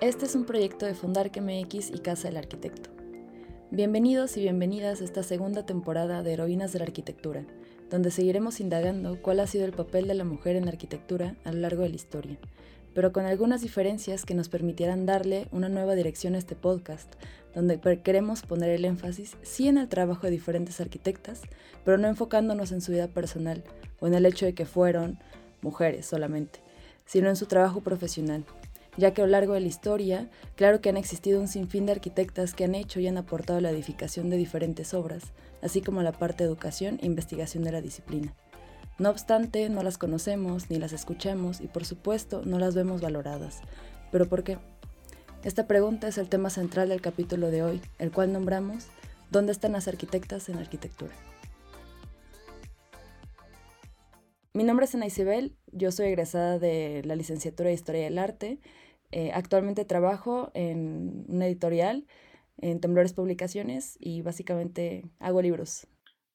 Este es un proyecto de Fundarque MX y Casa del Arquitecto. Bienvenidos y bienvenidas a esta segunda temporada de Heroínas de la Arquitectura, donde seguiremos indagando cuál ha sido el papel de la mujer en la arquitectura a lo largo de la historia, pero con algunas diferencias que nos permitieran darle una nueva dirección a este podcast, donde queremos poner el énfasis sí en el trabajo de diferentes arquitectas, pero no enfocándonos en su vida personal o en el hecho de que fueron mujeres solamente, sino en su trabajo profesional, ya que a lo largo de la historia, claro que han existido un sinfín de arquitectas que han hecho y han aportado la edificación de diferentes obras, así como la parte de educación e investigación de la disciplina. No obstante, no las conocemos ni las escuchamos y por supuesto no las vemos valoradas. ¿Pero por qué? Esta pregunta es el tema central del capítulo de hoy, el cual nombramos ¿Dónde están las arquitectas en arquitectura? Mi nombre es Ana Isabel, yo soy egresada de la licenciatura de Historia del Arte. Eh, actualmente trabajo en una editorial, en Temblores Publicaciones, y básicamente hago libros.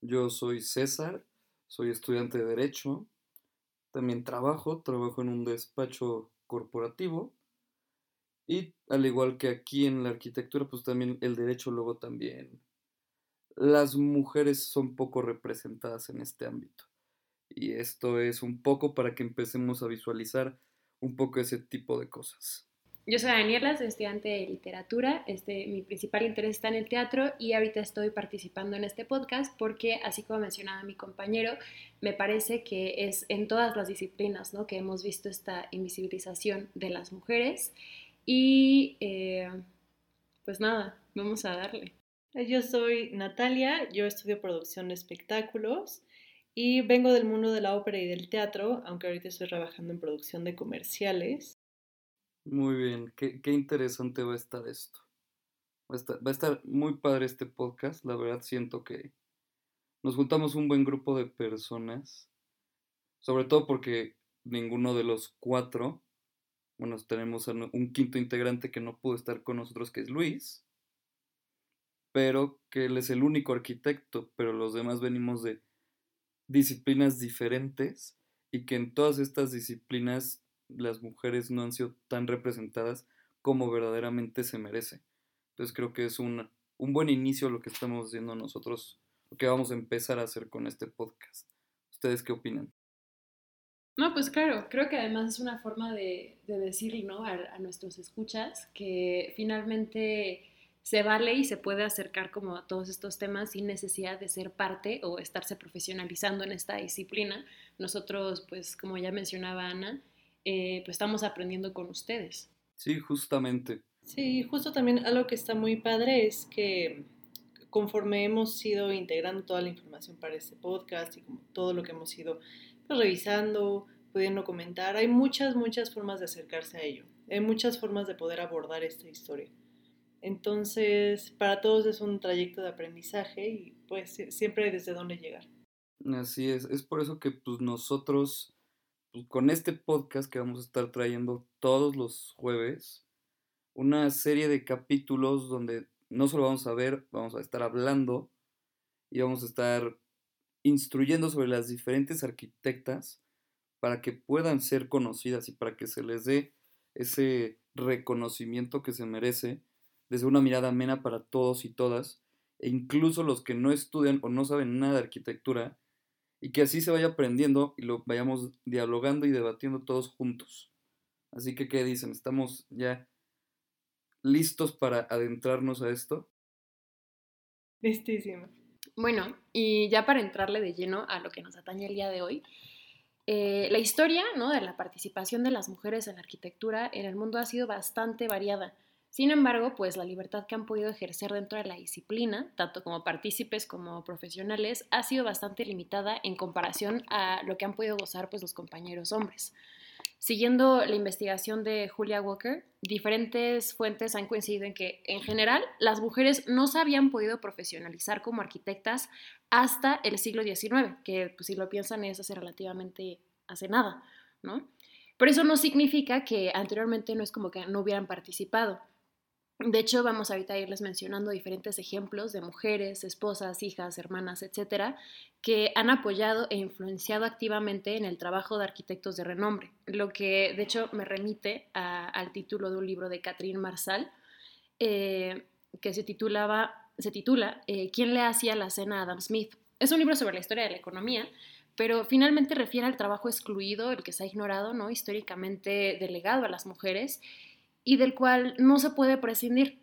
Yo soy César, soy estudiante de Derecho. También trabajo, trabajo en un despacho corporativo. Y al igual que aquí en la arquitectura, pues también el derecho luego también. Las mujeres son poco representadas en este ámbito. Y esto es un poco para que empecemos a visualizar un poco ese tipo de cosas. Yo soy Daniela, soy estudiante de literatura. Este, mi principal interés está en el teatro y ahorita estoy participando en este podcast porque, así como mencionaba mi compañero, me parece que es en todas las disciplinas ¿no? que hemos visto esta invisibilización de las mujeres. Y eh, pues nada, vamos a darle. Yo soy Natalia, yo estudio producción de espectáculos y vengo del mundo de la ópera y del teatro, aunque ahorita estoy trabajando en producción de comerciales. Muy bien, qué, interesante va a estar esto. Va a estar, va a estar muy padre este podcast, la verdad siento que nos juntamos un buen grupo de personas, sobre todo porque ninguno de los cuatro, bueno, tenemos un quinto integrante que no pudo estar con nosotros, que es Luis, pero que él es el único arquitecto, pero los demás venimos de disciplinas diferentes y que en todas estas disciplinas las mujeres no han sido tan representadas como verdaderamente se merece. Entonces creo que es un, un buen inicio lo que estamos haciendo nosotros, lo que vamos a empezar a hacer con este podcast. ¿Ustedes qué opinan? No, pues claro, creo que además es una forma de, de decirle ¿no? a, a nuestros escuchas que finalmente se vale y se puede acercar como a todos estos temas sin necesidad de ser parte o estarse profesionalizando en esta disciplina. Nosotros, pues como ya mencionaba Ana, eh, pues estamos aprendiendo con ustedes. Sí, justamente. Sí, justo también algo que está muy padre es que conforme hemos ido integrando toda la información para este podcast y como todo lo que hemos ido pues, revisando, pudiendo comentar, hay muchas, muchas formas de acercarse a ello. Hay muchas formas de poder abordar esta historia. Entonces, para todos es un trayecto de aprendizaje y pues siempre hay desde dónde llegar. Así es, es por eso que pues nosotros pues, con este podcast que vamos a estar trayendo todos los jueves, una serie de capítulos donde no solo vamos a ver, vamos a estar hablando y vamos a estar instruyendo sobre las diferentes arquitectas para que puedan ser conocidas y para que se les dé ese reconocimiento que se merece desde una mirada amena para todos y todas, e incluso los que no estudian o no saben nada de arquitectura, y que así se vaya aprendiendo y lo vayamos dialogando y debatiendo todos juntos. Así que, ¿qué dicen? ¿Estamos ya listos para adentrarnos a esto? Listísimo. Bueno, y ya para entrarle de lleno a lo que nos atañe el día de hoy, eh, la historia ¿no? de la participación de las mujeres en la arquitectura en el mundo ha sido bastante variada. Sin embargo, pues la libertad que han podido ejercer dentro de la disciplina, tanto como partícipes como profesionales, ha sido bastante limitada en comparación a lo que han podido gozar pues los compañeros hombres. Siguiendo la investigación de Julia Walker, diferentes fuentes han coincidido en que, en general, las mujeres no se habían podido profesionalizar como arquitectas hasta el siglo XIX, que pues, si lo piensan es hace relativamente hace nada, ¿no? Pero eso no significa que anteriormente no es como que no hubieran participado. De hecho, vamos ahorita a irles mencionando diferentes ejemplos de mujeres, esposas, hijas, hermanas, etcétera, que han apoyado e influenciado activamente en el trabajo de arquitectos de renombre, lo que de hecho me remite al título de un libro de Catherine Marsal, eh, que se, titulaba, se titula eh, ¿Quién le hacía la cena a Adam Smith? Es un libro sobre la historia de la economía, pero finalmente refiere al trabajo excluido, el que se ha ignorado, ¿no? históricamente delegado a las mujeres y del cual no se puede prescindir.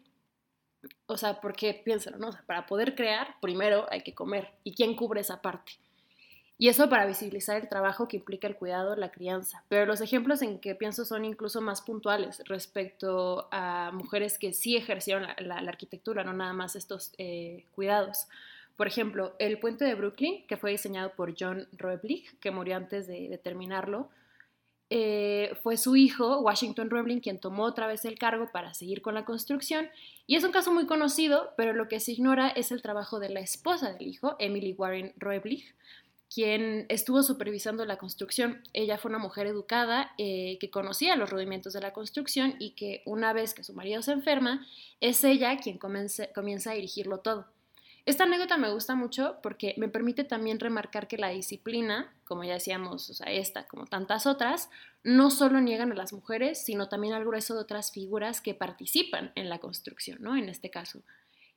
O sea, porque piénsalo, ¿no? O sea, para poder crear, primero hay que comer. ¿Y quién cubre esa parte? Y eso para visibilizar el trabajo que implica el cuidado, la crianza. Pero los ejemplos en que pienso son incluso más puntuales respecto a mujeres que sí ejercieron la, arquitectura, no nada más estos eh, cuidados. Por ejemplo, el puente de Brooklyn, que fue diseñado por John Roeblich, que murió antes de terminarlo, eh, fue su hijo, Washington Roebling, quien tomó otra vez el cargo para seguir con la construcción. Y es un caso muy conocido, pero lo que se ignora es el trabajo de la esposa del hijo, Emily Warren Roebling, quien estuvo supervisando la construcción. Ella fue una mujer educada eh, que conocía los rudimentos de la construcción y que una vez que su marido se enferma, es ella quien comienza a dirigirlo todo. Esta anécdota me gusta mucho porque me permite también remarcar que la disciplina, como ya decíamos, o sea, esta como tantas otras, no solo niegan a las mujeres, sino también al grueso de otras figuras que participan en la construcción, ¿no? En este caso.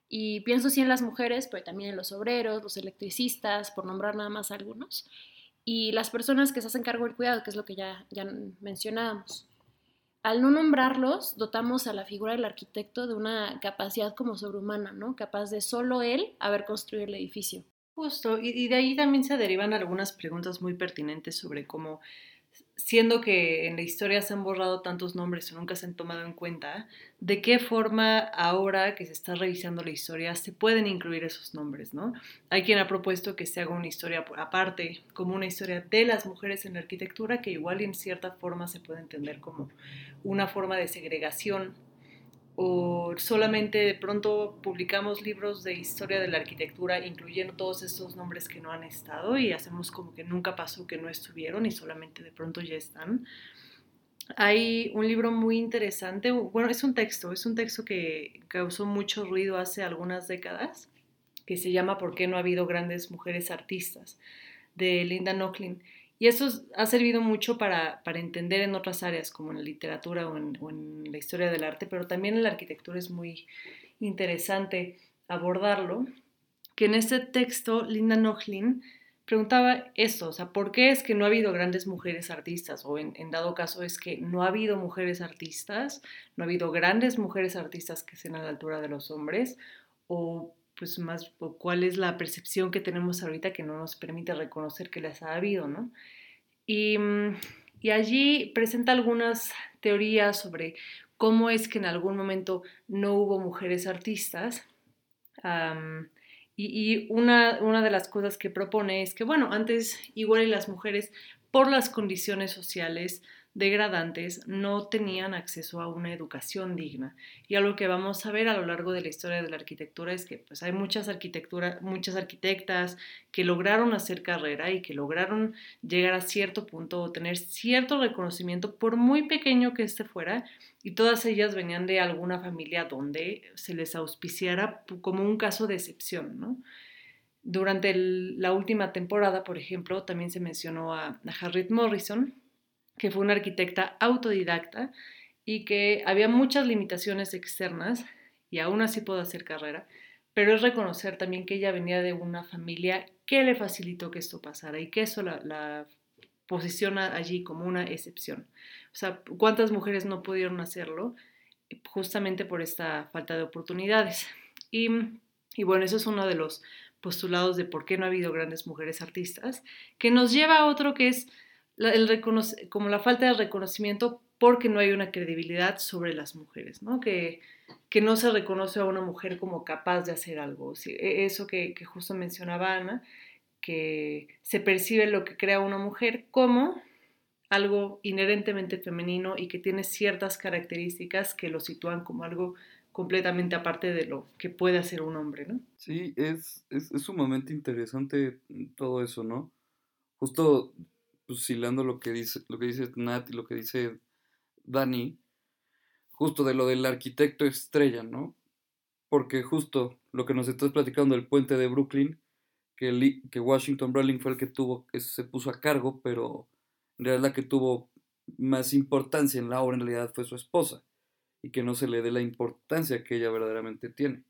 Y pienso sí en las mujeres, pero también en los obreros, los electricistas, por nombrar nada más algunos, y las personas que se hacen cargo del cuidado, que es lo que ya, ya mencionábamos. Al no nombrarlos, dotamos a la figura del arquitecto de una capacidad como sobrehumana, ¿no? Capaz de solo él haber construido el edificio. Justo, y, de ahí también se derivan algunas preguntas muy pertinentes sobre cómo siendo que en la historia se han borrado tantos nombres o nunca se han tomado en cuenta, ¿de qué forma ahora que se está revisando la historia se pueden incluir esos nombres? ¿no? Hay quien ha propuesto que se haga una historia aparte, como una historia de las mujeres en la arquitectura, que igual en cierta forma se puede entender como una forma de segregación o solamente de pronto publicamos libros de historia de la arquitectura incluyendo todos estos nombres que no han estado y hacemos como que nunca pasó que no estuvieron y solamente de pronto ya están. Hay un libro muy interesante, bueno, es un texto, es un texto que causó mucho ruido hace algunas décadas, que se llama ¿Por qué no ha habido grandes mujeres artistas? de Linda Nochlin. Y eso ha servido mucho para, entender en otras áreas, como en la literatura o en, la historia del arte, pero también en la arquitectura es muy interesante abordarlo. Que en este texto, Linda Nochlin preguntaba esto, o sea, ¿por qué es que no ha habido grandes mujeres artistas? O en, dado caso es que no ha habido mujeres artistas, no ha habido grandes mujeres artistas que sean a la altura de los hombres, o pues más cuál es la percepción que tenemos ahorita que no nos permite reconocer que las ha habido, ¿no? Y, mm, allí presenta algunas teorías sobre cómo es que en algún momento no hubo mujeres artistas. y, una, una, de las cosas que propone es que, bueno, antes igual las mujeres, por las condiciones sociales, degradantes no tenían acceso a una educación digna. Y algo que vamos a ver a lo largo de la historia de la arquitectura es que pues, hay muchas, arquitectura, muchas arquitectas que lograron hacer carrera y que lograron llegar a cierto punto o tener cierto reconocimiento, por muy pequeño que este fuera, y todas ellas venían de alguna familia donde se les auspiciara como un caso de excepción, Durante la última temporada, por ejemplo, también se mencionó a Harriet Morrison, que fue una arquitecta autodidacta y que había muchas limitaciones externas y aún así pudo hacer carrera, pero es reconocer también que ella venía de una familia que le facilitó que esto pasara y que eso la, posiciona allí como una excepción. O sea, ¿cuántas mujeres no pudieron hacerlo justamente por esta falta de oportunidades? Y, y bueno, eso es uno de los postulados de por qué no ha habido grandes mujeres artistas, que nos lleva a otro que es el como la falta de reconocimiento porque no hay una credibilidad sobre las mujeres, ¿no? Que, que no se reconoce a una mujer como capaz de hacer algo. E, eso que, que, justo mencionaba Ana, que se percibe lo que crea una mujer como algo inherentemente femenino y que tiene ciertas características que lo sitúan como algo completamente aparte de lo que puede hacer un hombre, ¿no? Sí, es, es, es sumamente interesante todo eso, ¿no? Justo pues hilando lo que dice, lo que dice Nat y lo que dice Dani, justo de lo del arquitecto estrella, ¿no? Porque justo lo que nos estás platicando del puente de Brooklyn, que, Washington Brawling fue el que tuvo, que se puso a cargo, pero en realidad la que tuvo más importancia en la obra en realidad fue su esposa, y que no se le dé la importancia que ella verdaderamente tiene.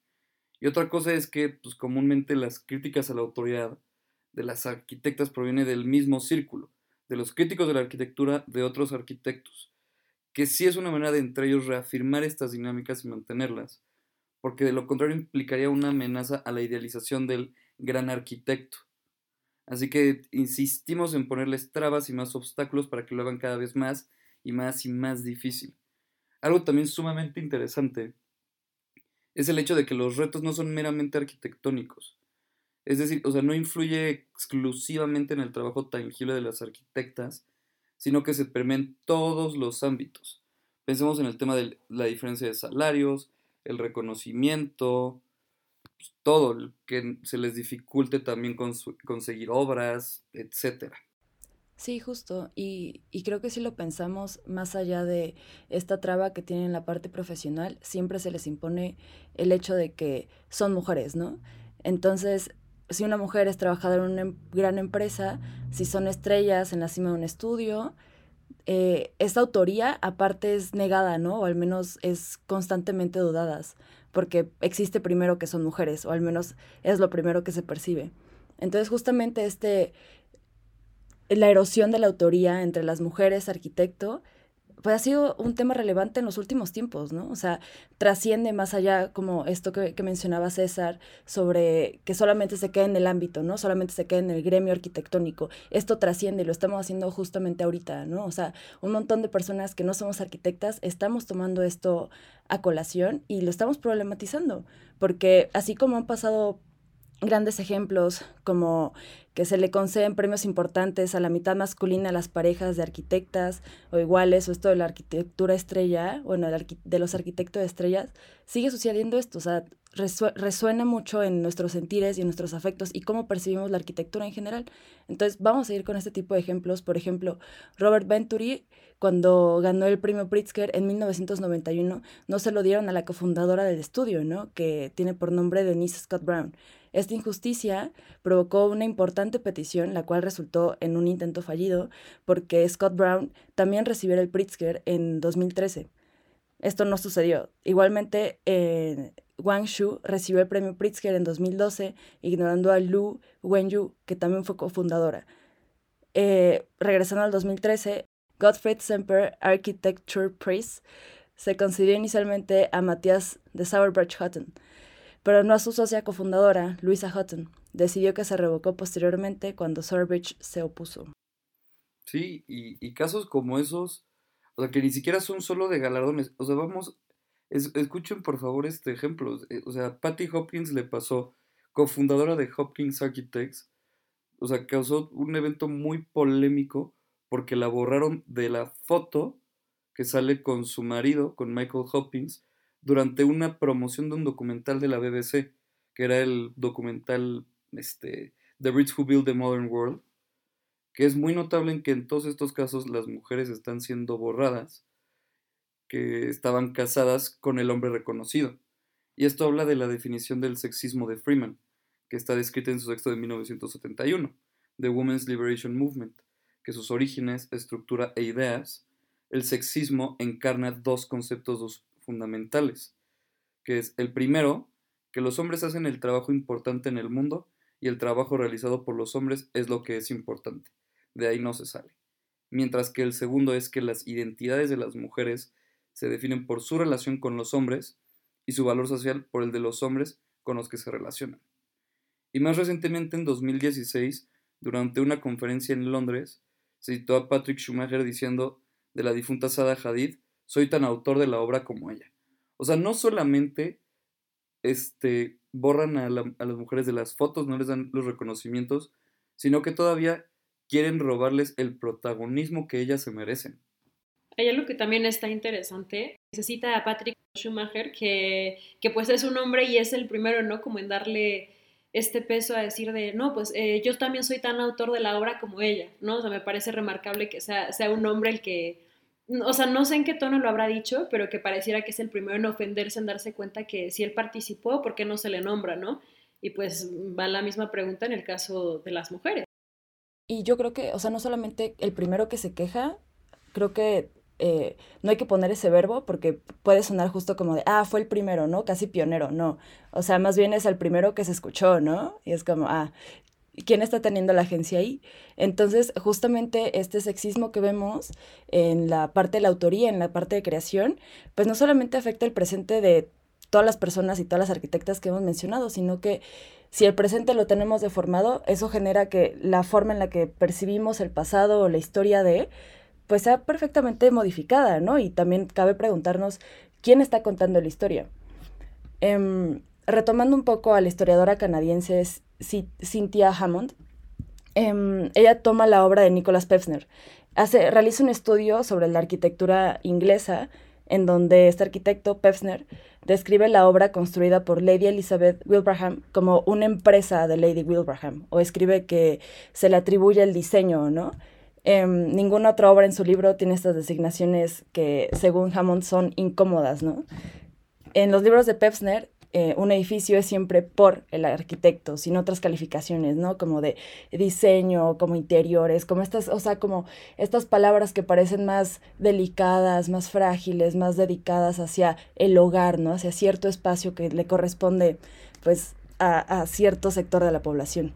Y otra cosa es que, pues comúnmente las críticas a la autoridad de las arquitectas provienen del mismo círculo, de los críticos de la arquitectura de otros arquitectos, que sí es una manera de entre ellos reafirmar estas dinámicas y mantenerlas, porque de lo contrario implicaría una amenaza a la idealización del gran arquitecto. Así que insistimos en ponerles trabas y más obstáculos para que lo hagan cada vez más y más y más difícil. Algo también sumamente interesante es el hecho de que los retos no son meramente arquitectónicos. Es decir, o sea, no influye exclusivamente en el trabajo tangible de las arquitectas, sino que se permeen todos los ámbitos. Pensemos en el tema de la diferencia de salarios, el reconocimiento, pues, todo, que se les dificulte también conseguir obras, etc. Sí, justo. Y, y, creo que si lo pensamos más allá de esta traba que tienen en la parte profesional, siempre se les impone el hecho de que son mujeres, ¿no? Entonces, si una mujer es trabajadora en una em, gran empresa, si son estrellas en la cima de un estudio, eh, esta autoría aparte es negada, ¿no? O al menos es constantemente dudadas, porque existe primero que son mujeres, o al menos es lo primero que se percibe. Entonces justamente este, la erosión de la autoría entre las mujeres arquitecto pues ha sido un tema relevante en los últimos tiempos, ¿no? O sea, trasciende más allá como esto que, mencionaba César sobre que solamente se queda en el ámbito, ¿no? Solamente se queda en el gremio arquitectónico. Esto trasciende y lo estamos haciendo justamente ahorita, ¿no? O sea, un montón de personas que no somos arquitectas estamos tomando esto a colación y lo estamos problematizando, porque así como han pasado grandes ejemplos como que se le conceden premios importantes a la mitad masculina a las parejas de arquitectas o iguales, o esto de la arquitectura estrella, bueno, de los arquitectos de estrellas, sigue sucediendo esto, o sea, resuena mucho en nuestros sentires y en nuestros afectos y cómo percibimos la arquitectura en general. Entonces, vamos a ir con este tipo de ejemplos. Por ejemplo, Robert Venturi, cuando ganó el premio Pritzker en 1991, no se lo dieron a la cofundadora del estudio, ¿no? Que tiene por nombre Denise Scott Brown. Esta injusticia provocó una importante petición, la cual resultó en un intento fallido, porque Scott Brown también recibiera el Pritzker en 2013. Esto no sucedió. Igualmente, eh, Wang Shu recibió el premio Pritzker en 2012, ignorando a Lu Wenyu, que también fue cofundadora. Eh, regresando al 2013, Gottfried Semper Architecture Prize se concedió inicialmente a Matthias de Sauerbach Hutton, pero no a su socia cofundadora, Luisa Hutton. Decidió que se revocó posteriormente cuando Sorbridge se opuso. Sí, y, casos como esos, o sea, que ni siquiera son solo de galardones, o sea, vamos, escuchen por favor este ejemplo, eh, o sea, Patty Hopkins le pasó, cofundadora de Hopkins Architects, o sea, causó un evento muy polémico porque la borraron de la foto que sale con su marido, con Michael Hopkins, durante una promoción de un documental de la BBC, que era el documental este, The Brits Who Build the Modern World, que es muy notable en que en todos estos casos las mujeres están siendo borradas, que estaban casadas con el hombre reconocido. Y esto habla de la definición del sexismo de Freeman, que está descrita en su texto de 1971, The Women's Liberation Movement, que sus orígenes, estructura e ideas, el sexismo encarna dos conceptos fundamentales, que es el primero, que los hombres hacen el trabajo importante en el mundo y el trabajo realizado por los hombres es lo que es importante. De ahí no se sale. Mientras que el segundo es que las identidades de las mujeres se definen por su relación con los hombres y su valor social por el de los hombres con los que se relacionan. Y más recientemente, en 2016, durante una conferencia en Londres, se citó a Patrick Schumacher diciendo de la difunta Sada Hadid soy tan autor de la obra como ella. O sea, no solamente este, borran a, las mujeres de las fotos, no les dan los reconocimientos, sino que todavía quieren robarles el protagonismo que ellas se merecen. Hay algo que también está interesante. Se cita a Patrick Schumacher, que, que pues es un hombre y es el primero, ¿no? Como en darle este peso a decir de, no, pues eh, yo también soy tan autor de la obra como ella, ¿no? O sea, me parece remarcable que sea, sea un hombre el que o sea, no sé en qué tono lo habrá dicho, pero que pareciera que es el primero en ofenderse, en darse cuenta que si él participó, ¿por qué no se le nombra, no? Y pues va la misma pregunta en el caso de las mujeres. Y yo creo que, o sea, no solamente el primero que se queja, creo que eh, no hay que poner ese verbo porque puede sonar justo como de, ah, fue el primero, ¿no? Casi pionero, no. O sea, más bien es el primero que se escuchó, ¿no? Y es como, ah, ¿quién está teniendo la agencia ahí? Entonces, justamente este sexismo que vemos en la parte de la autoría, en la parte de creación, pues no solamente afecta el presente de todas las personas y todas las arquitectas que hemos mencionado, sino que si el presente lo tenemos deformado, eso genera que la forma en la que percibimos el pasado o la historia de pues sea perfectamente modificada, ¿no? Y también cabe preguntarnos quién está contando la historia. Em, retomando un poco a la historiadora canadiense Cynthia Hammond, em, ella toma la obra de Nicholas Pevsner, hace, realiza un estudio sobre la arquitectura inglesa, en donde este arquitecto, Pevsner, describe la obra construida por Lady Elizabeth Wilbraham como una empresa de Lady Wilbraham, o escribe que se le atribuye el diseño, ¿no? Em, ninguna otra obra en su libro tiene estas designaciones que, según Hammond, son incómodas, ¿no? En los libros de Pevsner, eh, un edificio es siempre por el arquitecto, sin otras calificaciones, ¿no? Como de diseño, como interiores, como estas, o sea, como estas palabras que parecen más delicadas, más frágiles, más dedicadas hacia el hogar, ¿no? Hacia cierto espacio que le corresponde, pues, a, cierto sector de la población.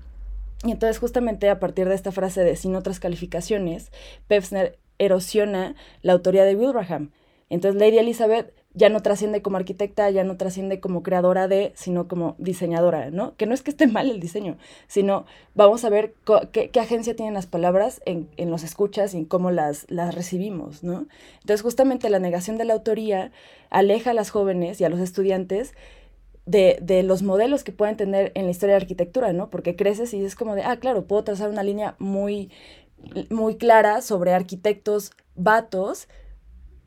Y entonces justamente a partir de esta frase de sin otras calificaciones, Pevsner erosiona la autoría de Wilbraham. Entonces Lady Elizabeth ya no trasciende como arquitecta, ya no trasciende como creadora de, sino como diseñadora, ¿no? Que no es que esté mal el diseño, sino vamos a ver qué, agencia tienen las palabras en, en, los escuchas y en cómo las, las recibimos, ¿no? Entonces justamente la negación de la autoría aleja a las jóvenes y a los estudiantes de, de, los modelos que pueden tener en la historia de arquitectura, ¿no? Porque creces y es como de, ah, claro, puedo trazar una línea muy, muy clara sobre arquitectos vatos,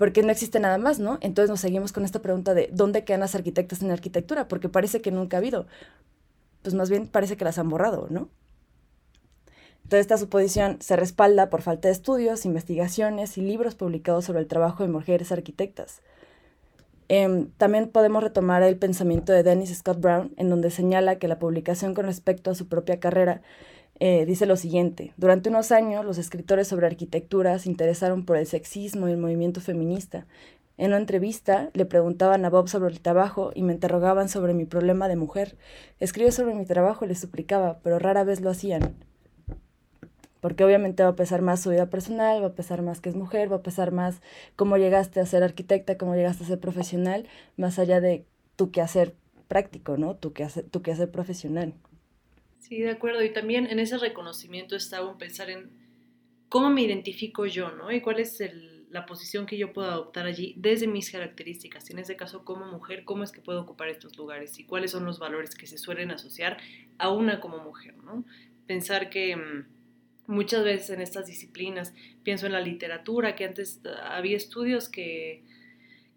porque no existe nada más, ¿no? Entonces nos seguimos con esta pregunta de, ¿dónde quedan las arquitectas en arquitectura? Porque parece que nunca ha habido. Pues más bien parece que las han borrado, ¿no? Entonces esta suposición se respalda por falta de estudios, investigaciones y libros publicados sobre el trabajo de mujeres arquitectas. Em, también podemos retomar el pensamiento de Dennis Scott Brown, en donde señala que la publicación con respecto a su propia carrera eh, dice lo siguiente, durante unos años los escritores sobre arquitectura se interesaron por el sexismo y el movimiento feminista. En una entrevista le preguntaban a Bob sobre el trabajo y me interrogaban sobre mi problema de mujer. Escribe sobre mi trabajo le suplicaba, pero rara vez lo hacían porque obviamente va a pesar más su vida personal, va a pesar más que es mujer, va a pesar más cómo llegaste a ser arquitecta, cómo llegaste a ser profesional, más allá de tu quehacer práctico, ¿no? Tu quehacer, tu quehacer profesional. Sí, de acuerdo. Y también en ese reconocimiento está un pensar en cómo me identifico yo, ¿no? Y cuál es el, la posición que yo puedo adoptar allí desde mis características. En este caso, como mujer, cómo es que puedo ocupar estos lugares y cuáles son los valores que se suelen asociar a una como mujer, ¿no? Pensar que mm, muchas veces en estas disciplinas. Pienso en la literatura, que antes ah, había estudios que,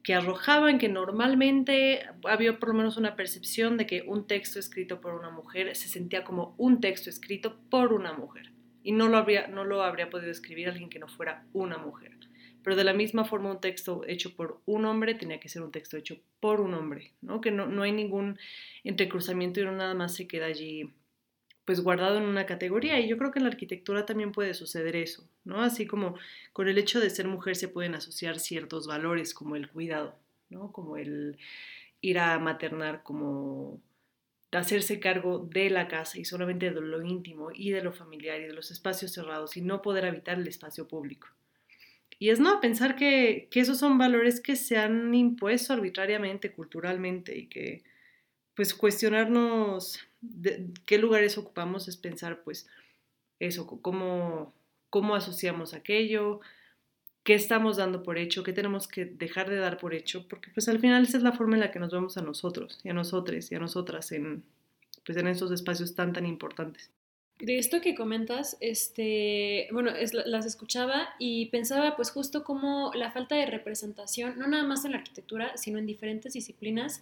que arrojaban que normalmente había por lo menos una percepción de que un texto escrito por una mujer se sentía como un texto escrito por una mujer. Y no lo, habría, no lo habría podido escribir alguien que no fuera una mujer. Pero de la misma forma un texto hecho por un hombre tenía que ser un texto hecho por un hombre, ¿no? Que no, no hay ningún entrecruzamiento y no nada más se queda allí pues guardado en una categoría y yo creo que en la arquitectura también puede suceder eso, ¿no? Así como con el hecho de ser mujer se pueden asociar ciertos valores como el cuidado, ¿no? Como el ir a maternar, como hacerse cargo de la casa y solamente de lo íntimo y de lo familiar y de los espacios cerrados y no poder habitar el espacio público. Y es no pensar que, esos son valores que se han impuesto arbitrariamente, culturalmente y que pues cuestionarnos de qué lugares ocupamos es pensar, pues, eso, cómo, cómo asociamos aquello, qué estamos dando por hecho, qué tenemos que dejar de dar por hecho, porque pues al final esa es la forma en la que nos vemos a nosotros y a nosotros y a nosotras en, pues, en esos espacios tan, tan importantes. De esto que comentas, este, bueno, las escuchaba y pensaba pues justo como la falta de representación, no nada más en la arquitectura, sino en diferentes disciplinas,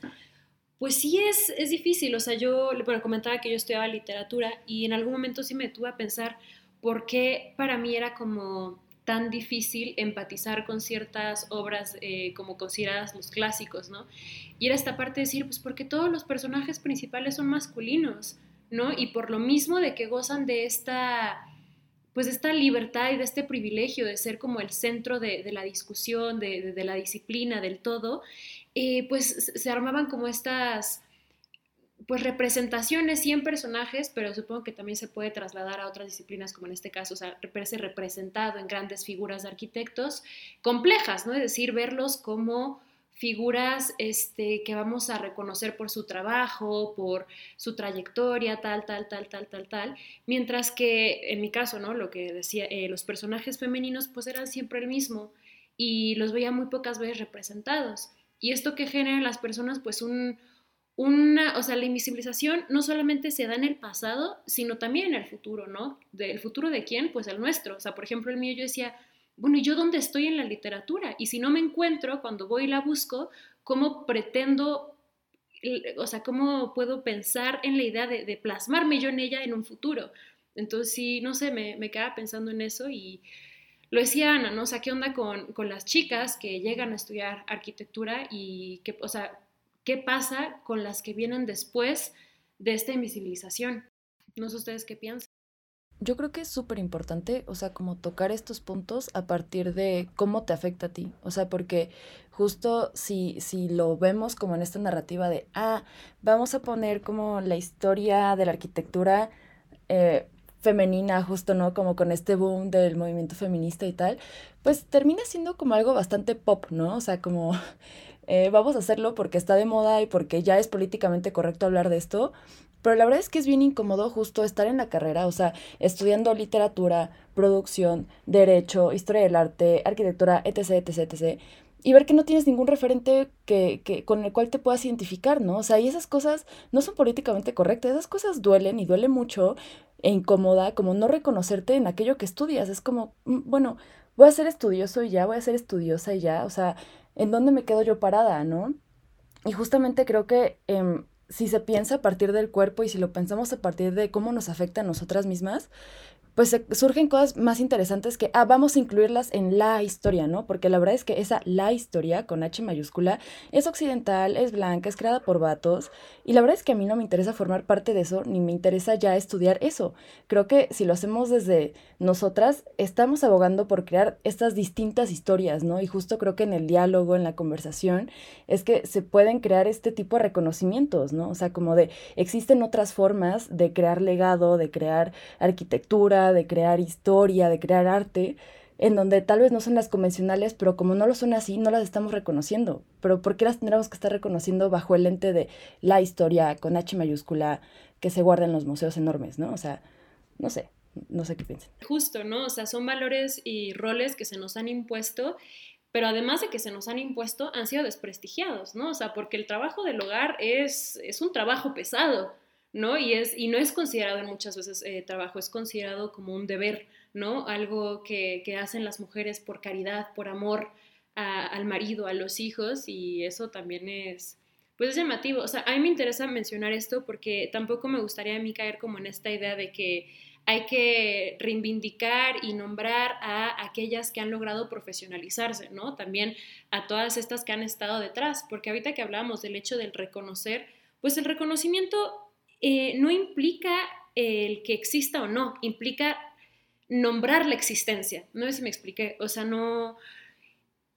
pues sí es, es difícil. O sea, yo bueno, comentaba que yo estudiaba literatura y en algún momento sí me tuve a pensar por qué para mí era como tan difícil empatizar con ciertas obras eh, como consideradas los clásicos, ¿no? Y era esta parte de decir, pues porque todos los personajes principales son masculinos, ¿no? Y por lo mismo de que gozan de esta, pues esta libertad y de este privilegio de ser como el centro de, la discusión, de, la disciplina, del todo, eh, pues se armaban como estas pues representaciones y en personajes, pero supongo que también se puede trasladar a otras disciplinas, como en este caso, o sea, verse representado en grandes figuras de arquitectos complejas, ¿no? Es decir, verlos como figuras este, que vamos a reconocer por su trabajo, por su trayectoria, tal, tal, tal, tal, tal, tal, mientras que en mi caso, ¿no? Lo que decía, eh, los personajes femeninos pues eran siempre el mismo y los veía muy pocas veces representados. Y esto que genera en las personas pues un, una, o sea, la invisibilización no solamente se da en el pasado, sino también en el futuro, ¿no? ¿El futuro de quién? Pues el nuestro. O sea, por ejemplo, el mío yo decía, bueno, ¿y yo dónde estoy en la literatura? Y si no me encuentro, cuando voy y la busco, ¿cómo pretendo, o sea, cómo puedo pensar en la idea de, plasmarme yo en ella en un futuro? Entonces, sí, no sé, me, me quedaba pensando en eso y lo decía Ana, ¿no? O sea, ¿qué onda con, con las chicas que llegan a estudiar arquitectura y que, o sea, qué pasa con las que vienen después de esta invisibilización. No sé ustedes qué piensan. Yo creo que es súper importante, o sea, como tocar estos puntos a partir de cómo te afecta a ti. O sea, porque justo si, si lo vemos como en esta narrativa de, ah, vamos a poner como la historia de la arquitectura eh, femenina, justo, ¿no? Como con este boom del movimiento feminista y tal, pues termina siendo como algo bastante pop, ¿no? O sea, como eh, vamos a hacerlo porque está de moda y porque ya es políticamente correcto hablar de esto. Pero la verdad es que es bien incómodo justo estar en la carrera, o sea, estudiando literatura, producción, derecho, historia del arte, arquitectura, etc., etc., etc., y ver que no tienes ningún referente que, que, con el cual te puedas identificar, ¿no? O sea, y esas cosas no son políticamente correctas, esas cosas duelen y duele mucho e incomoda, como no reconocerte en aquello que estudias. Es como, mm, bueno, voy a ser estudioso y ya, voy a ser estudiosa y ya, o sea, ¿en dónde me quedo yo parada, no? Y justamente creo que em, si se piensa a partir del cuerpo y si lo pensamos a partir de cómo nos afecta a nosotras mismas, pues surgen cosas más interesantes que, ah, vamos a incluirlas en la historia, ¿no? Porque la verdad es que esa la historia, con H mayúscula, es occidental, es blanca, es creada por vatos, y la verdad es que a mí no me interesa formar parte de eso, ni me interesa ya estudiar eso. Creo que si lo hacemos desde nosotras, estamos abogando por crear estas distintas historias, ¿no? Y justo creo que en el diálogo, en la conversación, es que se pueden crear este tipo de reconocimientos, ¿no? O sea, como de, existen otras formas de crear legado, de crear arquitectura, de crear historia, de crear arte, en donde tal vez no son las convencionales, pero como no lo son así, no las estamos reconociendo. Pero ¿por qué las tendremos que estar reconociendo bajo el lente de la historia con H mayúscula que se guarda en los museos enormes, ¿no? O sea, no sé, no sé qué piensan. Justo, ¿no? O sea, son valores y roles que se nos han impuesto pero además de que se nos han impuesto, han sido desprestigiados, ¿no? O sea, porque el trabajo del hogar es, es un trabajo pesado, ¿no? Y, es, y no es considerado muchas veces eh, trabajo, es considerado como un deber, ¿no? Algo que, que hacen las mujeres por caridad, por amor al marido, a los hijos, y eso también es, pues es llamativo. O sea, a mí me interesa mencionar esto porque tampoco me gustaría a mí caer como en esta idea de que hay que reivindicar y nombrar a aquellas que han logrado profesionalizarse, ¿no? También a todas estas que han estado detrás, porque ahorita que hablábamos del hecho del reconocer, pues el reconocimiento eh, no implica el que exista o no, implica nombrar la existencia. No sé si me expliqué, o sea, no,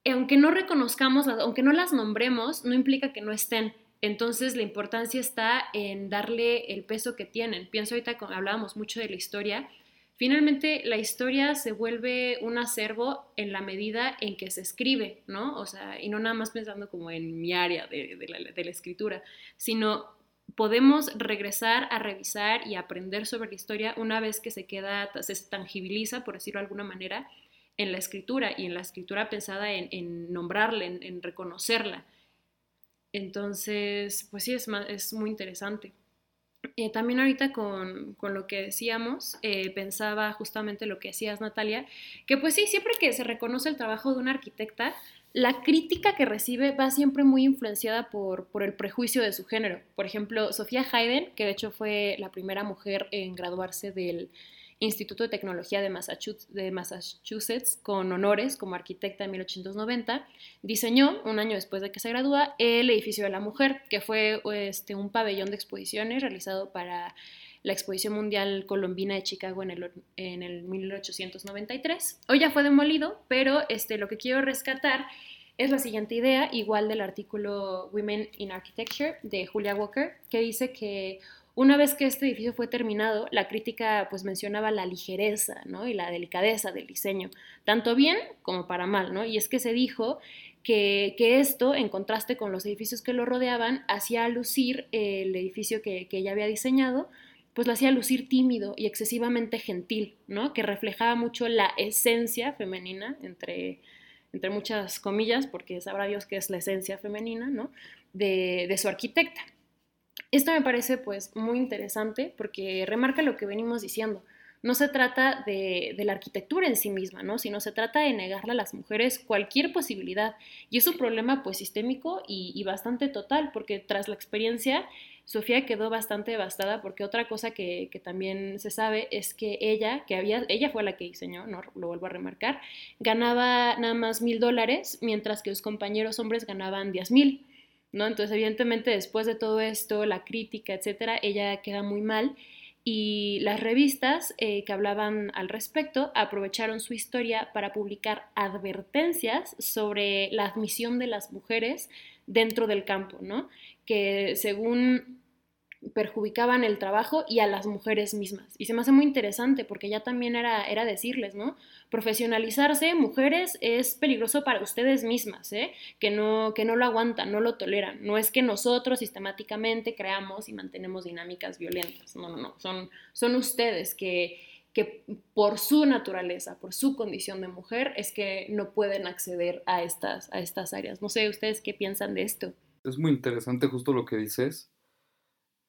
aunque no reconozcamos, aunque no las nombremos, no implica que no estén. Entonces la importancia está en darle el peso que tienen. Pienso ahorita, hablábamos mucho de la historia, finalmente la historia se vuelve un acervo en la medida en que se escribe, ¿no? O sea, y no nada más pensando como en mi área de la, escritura, sino podemos regresar a revisar y aprender sobre la historia una vez que se queda, se tangibiliza, por decirlo de alguna manera, en la escritura y en la escritura pensada en, nombrarla, en, reconocerla. Entonces, pues sí, es, es muy interesante. Eh, también ahorita con, lo que decíamos, eh, pensaba justamente lo que decías, Natalia, que pues sí, siempre que se reconoce el trabajo de una arquitecta, la crítica que recibe va siempre muy influenciada por, el prejuicio de su género. Por ejemplo, Sofía Hayden, que de hecho fue la primera mujer en graduarse del Instituto de Tecnología de Massachusetts, con honores como arquitecta en 1890, diseñó, un año después de que se gradúa, el Edificio de la Mujer, que fue este, un pabellón de exposiciones realizado para la Exposición Mundial Colombina de Chicago en el, en el 1893. Hoy ya fue demolido, pero este, lo que quiero rescatar es la siguiente idea, igual del artículo Women in Architecture de Julia Walker, que dice que una vez que este edificio fue terminado, la crítica pues mencionaba la ligereza ¿no? y la delicadeza del diseño, tanto bien como para mal, ¿no? Y es que se dijo que, esto, en contraste con los edificios que lo rodeaban, hacía lucir el edificio que, que ella había diseñado, pues lo hacía lucir tímido y excesivamente gentil, ¿no? Que reflejaba mucho la esencia femenina, entre, entre muchas comillas, porque sabrá Dios que es la esencia femenina, ¿no? De, de su arquitecta. Esto me parece pues muy interesante porque remarca lo que venimos diciendo. No se trata de, la arquitectura en sí misma, ¿no? sino se trata de negarle a las mujeres cualquier posibilidad. Y es un problema pues sistémico y, bastante total, porque tras la experiencia, Sofía quedó bastante devastada porque otra cosa que, también se sabe es que ella, que había, ella fue la que diseñó, no lo vuelvo a remarcar, ganaba nada más mil dólares, mientras que sus compañeros hombres ganaban diez mil. ¿no? Entonces, evidentemente, después de todo esto, la crítica, etcétera, ella queda muy mal y las revistas eh, que hablaban al respecto aprovecharon su historia para publicar advertencias sobre la admisión de las mujeres dentro del campo, ¿no? Que según perjudicaban el trabajo y a las mujeres mismas. Y se me hace muy interesante porque ya también era, era decirles, ¿no? Profesionalizarse, mujeres, es peligroso para ustedes mismas, ¿eh? Que no, que no lo aguantan, no lo toleran. No es que nosotros sistemáticamente creamos y mantenemos dinámicas violentas. No, no, no. Son, son ustedes que, que por su naturaleza, por su condición de mujer, es que no pueden acceder a estas, a estas áreas. No sé, ¿ustedes qué piensan de esto? Es muy interesante justo lo que dices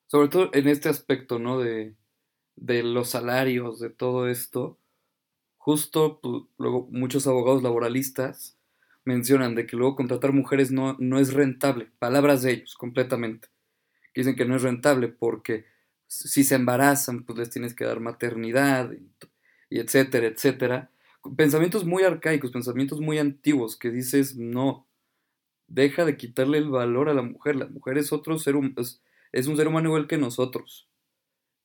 sobre todo en este aspecto, ¿no? De, de los salarios, de todo esto, justo pues, luego muchos abogados laboralistas mencionan de que luego contratar mujeres no, no es rentable, palabras de ellos completamente, dicen que no es rentable porque si se embarazan, pues les tienes que dar maternidad y, etcétera, etcétera. Pensamientos muy arcaicos, pensamientos muy antiguos que dices, no, deja de quitarle el valor a la mujer, la mujer es otro ser humano, un ser humano igual que nosotros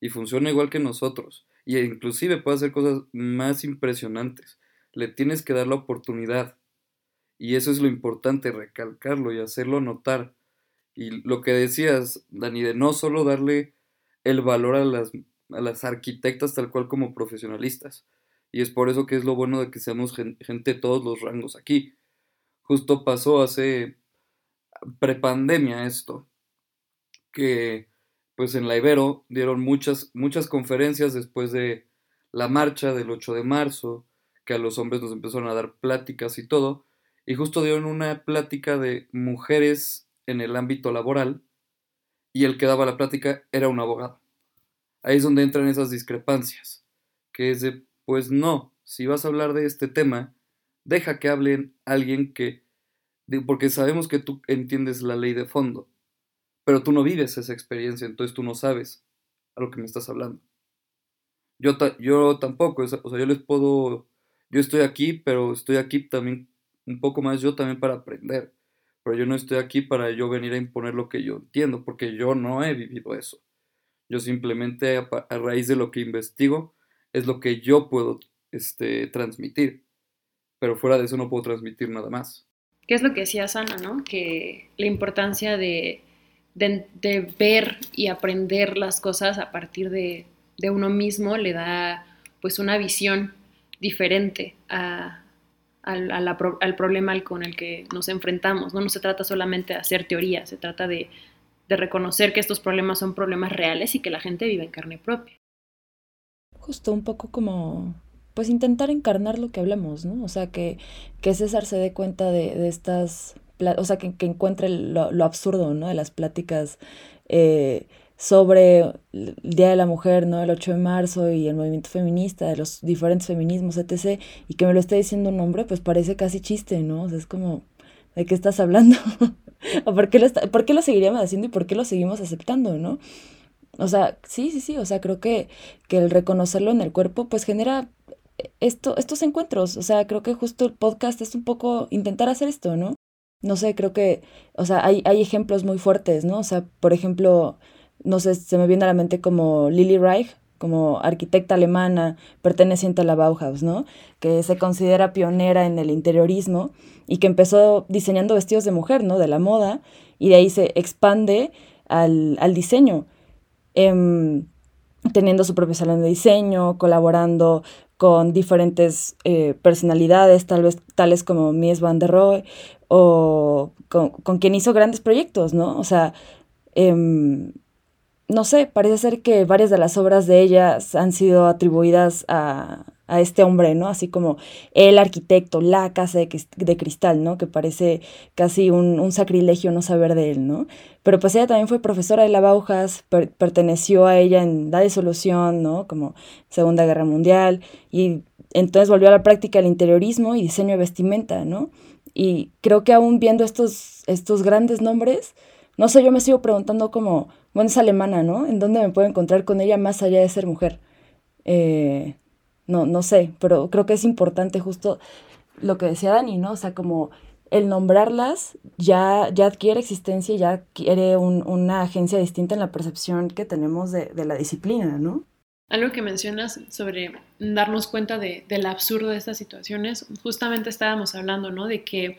y funciona igual que nosotros y inclusive puede hacer cosas más impresionantes. Le tienes que dar la oportunidad y eso es lo importante, recalcarlo y hacerlo notar. Y lo que decías, Dani, de no solo darle el valor a las, a las arquitectas tal cual como profesionalistas. Y es por eso que es lo bueno de que seamos gente de todos los rangos aquí. Justo pasó hace prepandemia esto que pues en la Ibero dieron muchas, muchas conferencias después de la marcha del 8 de marzo, que a los hombres nos empezaron a dar pláticas y todo, y justo dieron una plática de mujeres en el ámbito laboral, y el que daba la plática era un abogado. Ahí es donde entran esas discrepancias, que es de, pues no, si vas a hablar de este tema, deja que hablen alguien que, porque sabemos que tú entiendes la ley de fondo, pero tú no vives esa experiencia, entonces tú no sabes a lo que me estás hablando. Yo, yo tampoco, o sea, yo les puedo, yo estoy aquí, pero estoy aquí también un poco más yo también para aprender, pero yo no estoy aquí para yo venir a imponer lo que yo entiendo, porque yo no he vivido eso. Yo simplemente a, raíz de lo que investigo es lo que yo puedo este, transmitir, pero fuera de eso no puedo transmitir nada más. ¿Qué es lo que decía Sana, no? Que la importancia de de, ver y aprender las cosas a partir de, uno mismo le da pues una visión diferente al, problema con el que nos enfrentamos. ¿no? no se trata solamente de hacer teoría, se trata de, de reconocer que estos problemas son problemas reales y que la gente vive en carne propia. Justo un poco como pues intentar encarnar lo que hablamos, ¿no? O sea, que, que César se dé cuenta de, de estas o sea, que, encuentre lo, absurdo, ¿no? De las pláticas eh, sobre el Día de la Mujer, ¿no? El 8 de marzo y el movimiento feminista, de los diferentes feminismos, etc. Y que me lo esté diciendo un hombre, pues parece casi chiste, ¿no? O sea, es como, ¿de qué estás hablando? ¿O por qué, lo por qué lo seguiríamos haciendo y por qué lo seguimos aceptando, ¿no? O sea, sí, sí, sí, o sea, creo que, que el reconocerlo en el cuerpo pues genera esto, estos encuentros, o sea, creo que justo el podcast es un poco intentar hacer esto, ¿no? No sé, creo que, o sea, hay, hay ejemplos muy fuertes, ¿no? O sea, por ejemplo, no sé, se me viene a la mente como Lily Reich, como arquitecta alemana perteneciente a la Bauhaus, ¿no? Que se considera pionera en el interiorismo y que empezó diseñando vestidos de mujer, ¿no? De la moda, y de ahí se expande al, al diseño, em, teniendo su propio salón de diseño, colaborando con diferentes eh, personalidades, tal vez tales como Mies van der Rohe, o con, con quien hizo grandes proyectos, ¿no? O sea, em, no sé, parece ser que varias de las obras de ellas han sido atribuidas a, a este hombre, ¿no? Así como el arquitecto, la casa de, de cristal, ¿no? Que parece casi un, un, sacrilegio no saber de él, ¿no? Pero pues ella también fue profesora de la Bauhaus, perteneció a ella en la disolución, ¿no? Como Segunda Guerra Mundial, y entonces volvió a la práctica del interiorismo y diseño de vestimenta, ¿no? Y creo que aún viendo estos, estos grandes nombres, no sé, yo me sigo preguntando como, bueno, es alemana, ¿no? ¿En dónde me puedo encontrar con ella más allá de ser mujer? Eh, no, no sé, pero creo que es importante justo lo que decía Dani, ¿no? O sea, como el nombrarlas ya, ya adquiere existencia, ya adquiere un, una agencia distinta en la percepción que tenemos de, de, la disciplina, ¿no? Algo que mencionas sobre darnos cuenta de, del absurdo de estas situaciones, justamente estábamos hablando, ¿no? De que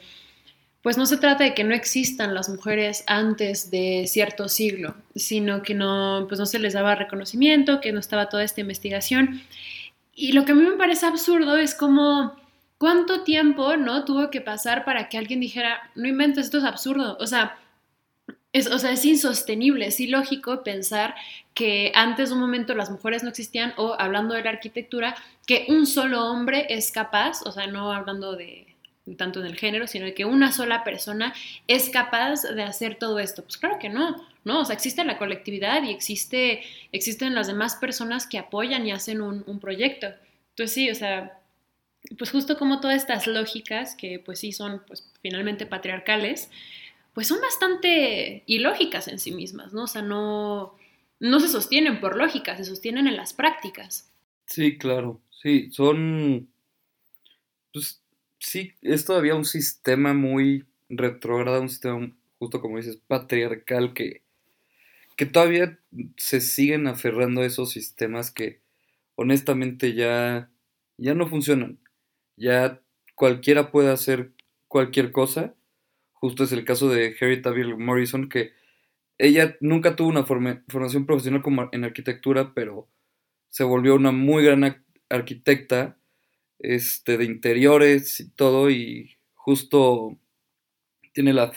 pues no se trata de que no existan las mujeres antes de cierto siglo, sino que no, pues no se les daba reconocimiento, que no estaba toda esta investigación. Y lo que a mí me parece absurdo es como cuánto tiempo, ¿no? Tuvo que pasar para que alguien dijera, no inventes, esto es absurdo. O sea, es, o sea, es insostenible, es ilógico pensar que antes de un momento las mujeres no existían o hablando de la arquitectura, que un solo hombre es capaz, o sea, no hablando de tanto en el género, sino de que una sola persona es capaz de hacer todo esto. Pues claro que no, ¿no? O sea, existe la colectividad y existe, existen las demás personas que apoyan y hacen un, un proyecto. Entonces sí, o sea, pues justo como todas estas lógicas, que pues sí son pues finalmente patriarcales, pues son bastante ilógicas en sí mismas, ¿no? O sea, no, no se sostienen por lógica, se sostienen en las prácticas. Sí, claro, sí, son, pues sí, es todavía un sistema muy retrógrado, un sistema, justo como dices, patriarcal, que, que todavía se siguen aferrando a esos sistemas que honestamente ya, ya no funcionan. Ya cualquiera puede hacer cualquier cosa. Justo es el caso de Harriet Abigail Morrison, que ella nunca tuvo una formación profesional como en arquitectura, pero se volvió una muy gran arquitecta este, de interiores y todo, y justo tiene la,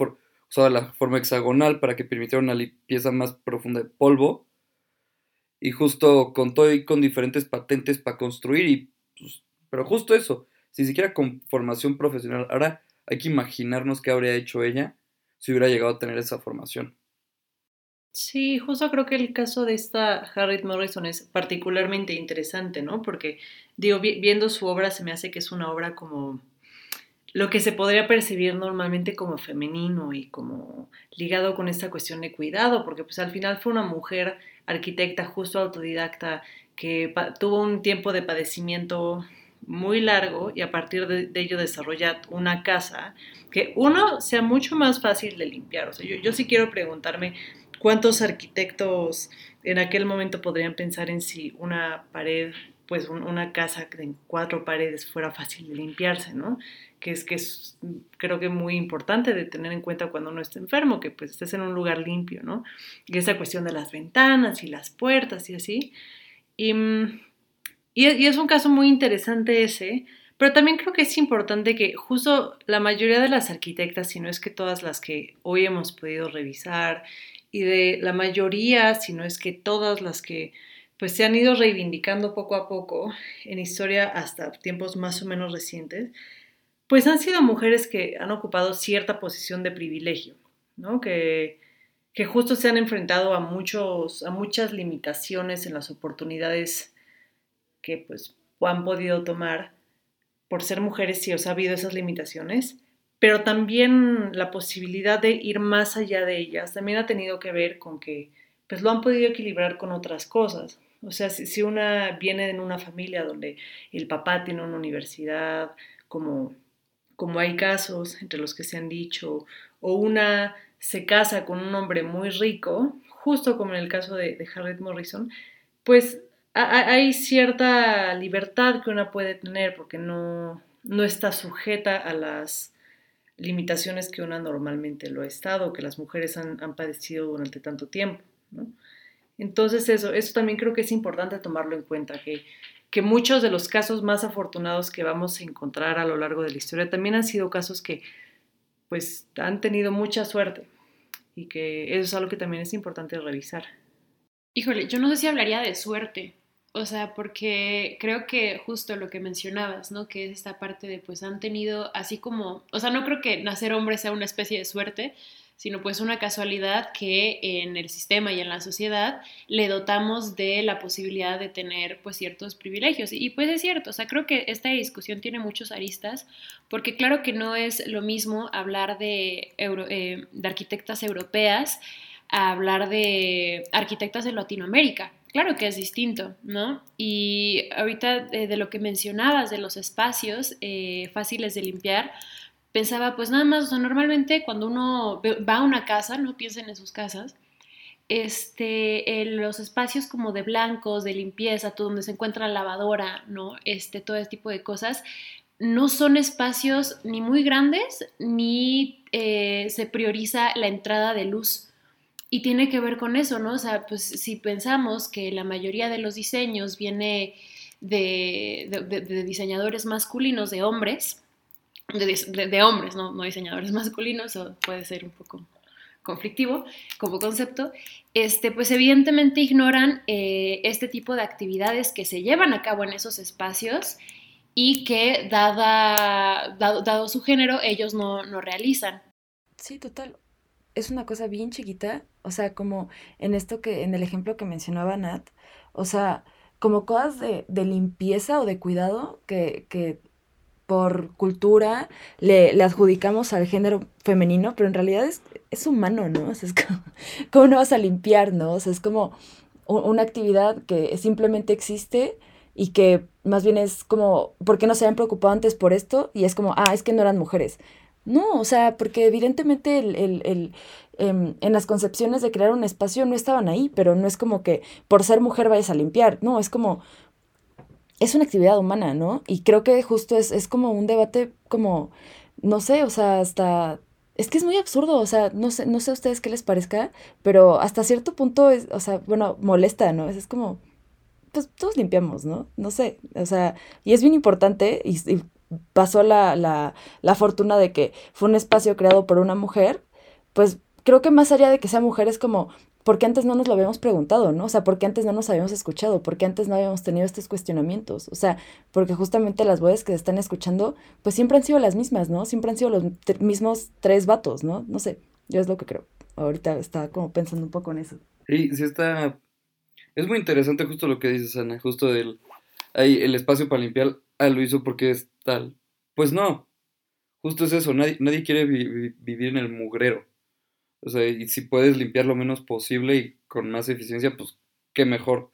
usaba la forma hexagonal para que permitiera una limpieza más profunda de polvo, y justo contó y con diferentes patentes para construir, y, pues, pero justo eso, sin siquiera con formación profesional. Ahora hay que imaginarnos qué habría hecho ella si hubiera llegado a tener esa formación. Sí, justo creo que el caso de esta Harriet Morrison es particularmente interesante, ¿no? Porque, digo, viendo su obra se me hace que es una obra como lo que se podría percibir normalmente como femenino y como ligado con esta cuestión de cuidado, porque pues al final fue una mujer arquitecta justo autodidacta que tuvo un tiempo de padecimiento muy largo y a partir de, ello desarrolla una casa que uno sea mucho más fácil de limpiar. O sea, yo, yo sí quiero preguntarme ¿Cuántos arquitectos en aquel momento podrían pensar en si una pared, pues una casa de cuatro paredes fuera fácil de limpiarse, ¿no? Que es que es creo que muy importante de tener en cuenta cuando uno está enfermo, que pues estés en un lugar limpio, ¿no? Y esa cuestión de las ventanas y las puertas y así. Y, y es un caso muy interesante ese, pero también creo que es importante que justo la mayoría de las arquitectas, si no es que todas las que hoy hemos podido revisar y de la mayoría, si no es que todas las que pues se han ido reivindicando poco a poco en historia hasta tiempos más o menos recientes, pues han sido mujeres que han ocupado cierta posición de privilegio, ¿no? Que, que justo se han enfrentado a, muchos, a muchas limitaciones en las oportunidades que pues han podido tomar por ser mujeres, si os ha habido esas limitaciones, pero también la posibilidad de ir más allá de ellas también ha tenido que ver con que pues lo han podido equilibrar con otras cosas. O sea, si, una viene en una familia donde el papá tiene una universidad, como, como hay casos entre los que se han dicho, o una se casa con un hombre muy rico, justo como en el caso de, de Harriet Morrison, pues hay cierta libertad que una puede tener porque no, no está sujeta a las limitaciones que una normalmente lo ha estado, que las mujeres han, han padecido durante tanto tiempo. Entonces eso, eso también creo que es importante tomarlo en cuenta, que, que muchos de los casos más afortunados que vamos a encontrar a lo largo de la historia también han sido casos que pues han tenido mucha suerte y que eso es algo que también es importante revisar. Híjole, yo no sé si hablaría de suerte, o sea, porque creo que justo lo que mencionabas, ¿no? Que es esta parte de, pues han tenido, así como, o sea, no creo que nacer hombre sea una especie de suerte, sino pues una casualidad que en el sistema y en la sociedad le dotamos de la posibilidad de tener pues ciertos privilegios. Y pues es cierto, o sea, creo que esta discusión tiene muchos aristas, porque claro que no es lo mismo hablar de, eh, de arquitectas europeas a hablar de arquitectas de Latinoamérica. Claro que es distinto, ¿no? Y ahorita eh, de, lo que mencionabas de los espacios eh, fáciles de limpiar, pensaba, pues nada más, o sea, normalmente cuando uno va a una casa, no piensen en sus casas, este, en los espacios como de blancos, de limpieza, todo donde se encuentra la lavadora, ¿no? Este, todo ese tipo de cosas, no son espacios ni muy grandes, ni eh, se prioriza la entrada de luz. Y tiene que ver con eso, ¿no? O sea, pues si pensamos que la mayoría de los diseños viene de, de diseñadores masculinos, de hombres, de, hombres, ¿no? no diseñadores masculinos, o puede ser un poco conflictivo como concepto, este, pues evidentemente ignoran eh, este tipo de actividades que se llevan a cabo en esos espacios y que dada, dado, su género ellos no, realizan. Sí, total. Es una cosa bien chiquita, o sea, como en esto que, en el ejemplo que mencionaba Nat, o sea, como cosas de, de limpieza o de cuidado que, que por cultura le, adjudicamos al género femenino, pero en realidad es, es humano, ¿no? O es como, ¿cómo no vas a limpiar, no? O sea, es como una actividad que simplemente existe y que más bien es como, ¿por qué no se habían preocupado antes por esto? Y es como, ah, es que no eran mujeres. No, o sea, porque evidentemente el, el, el em, en las concepciones de crear un espacio no estaban ahí, pero no es como que por ser mujer vayas a limpiar, no, es como es una actividad humana, ¿no? Y creo que justo es, es como un debate como, no sé, o sea, hasta... Es que es muy absurdo, o sea, no sé, no sé a ustedes qué les parezca, pero hasta cierto punto es, o sea, bueno, molesta, ¿no? Es, como, pues todos limpiamos, ¿no? No sé, o sea, y es bien importante y pasó la, la, la fortuna de que fue un espacio creado por una mujer, pues creo que más allá de que sea mujer es como, porque antes no nos lo habíamos preguntado, ¿no? O sea, porque antes no nos habíamos escuchado, porque antes no habíamos tenido estos cuestionamientos, o sea, porque justamente las voces que se están escuchando, pues siempre han sido las mismas, ¿no? Siempre han sido los mismos tres vatos, ¿no? No sé, yo es lo que creo. Ahorita estaba como pensando un poco en eso. Sí, sí está... Es muy interesante justo lo que dices, Ana, justo del... Hay el espacio para limpiar, ah, lo hizo porque es tal. Pues no, justo es eso, nadie, nadie quiere vivir en el mugrero. O sea, y si puedes limpiar lo menos posible y con más eficiencia, pues qué mejor.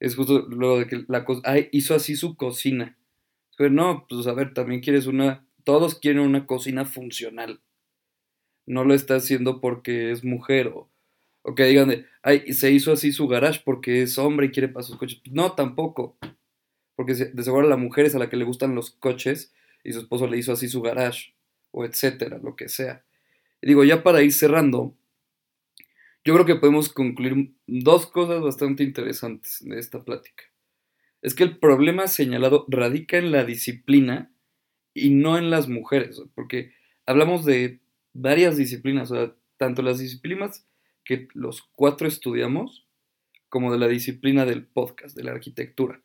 Es justo lo de que la cosa, hizo así su cocina. Pero no, pues a ver, también quieres una, todos quieren una cocina funcional. No lo está haciendo porque es mujer o, o que digan de, ay, se hizo así su garage porque es hombre y quiere para sus coches. No, tampoco. Porque de seguro la mujer es a la que le gustan los coches y su esposo le hizo así su garage o etcétera, lo que sea digo, ya para ir cerrando, yo creo que podemos concluir dos cosas bastante interesantes de esta plática. Es que el problema señalado radica en la disciplina y no en las mujeres, porque hablamos de varias disciplinas, o tanto las disciplinas que los cuatro estudiamos, como de la disciplina del podcast, de la arquitectura.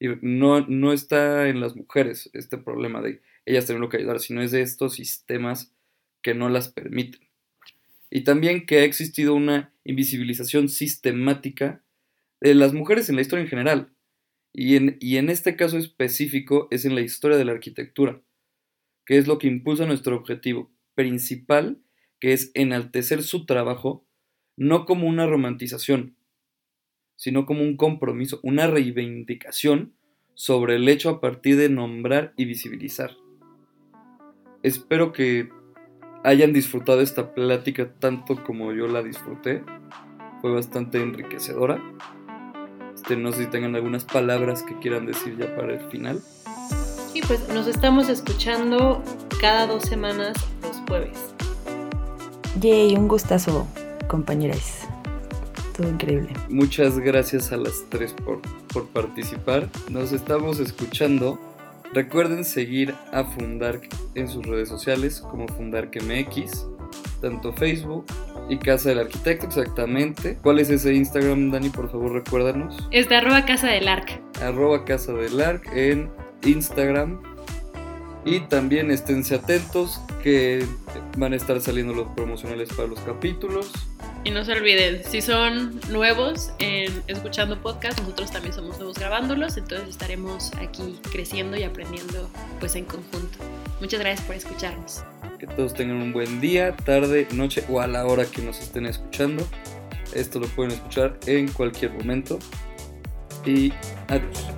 Y no, no está en las mujeres este problema de ellas tener que ayudar, sino es de estos sistemas que no las permiten. Y también que ha existido una invisibilización sistemática de las mujeres en la historia en general. Y en, y en este caso específico es en la historia de la arquitectura, que es lo que impulsa nuestro objetivo principal, que es enaltecer su trabajo, no como una romantización, sino como un compromiso, una reivindicación sobre el hecho a partir de nombrar y visibilizar. Espero que hayan disfrutado esta plática tanto como yo la disfruté. Fue bastante enriquecedora. Este, no sé si tengan algunas palabras que quieran decir ya para el final. Sí, pues nos estamos escuchando cada dos semanas los jueves. Yay, un gustazo, compañeras. Increíble. Muchas gracias a las tres por, por participar. Nos estamos escuchando. Recuerden seguir a Fundark en sus redes sociales como FundarkMX, tanto Facebook y Casa del Arquitecto exactamente. ¿Cuál es ese Instagram, Dani? Por favor, recuérdanos. Es de arroba casa del arc. Arroba Casa del Arc en Instagram. Y también esténse atentos que van a estar saliendo los promocionales para los capítulos. Y no se olviden, si son nuevos en escuchando podcast, nosotros también somos nuevos grabándolos, entonces estaremos aquí creciendo y aprendiendo pues en conjunto. Muchas gracias por escucharnos. Que todos tengan un buen día, tarde, noche o a la hora que nos estén escuchando. Esto lo pueden escuchar en cualquier momento. Y adiós.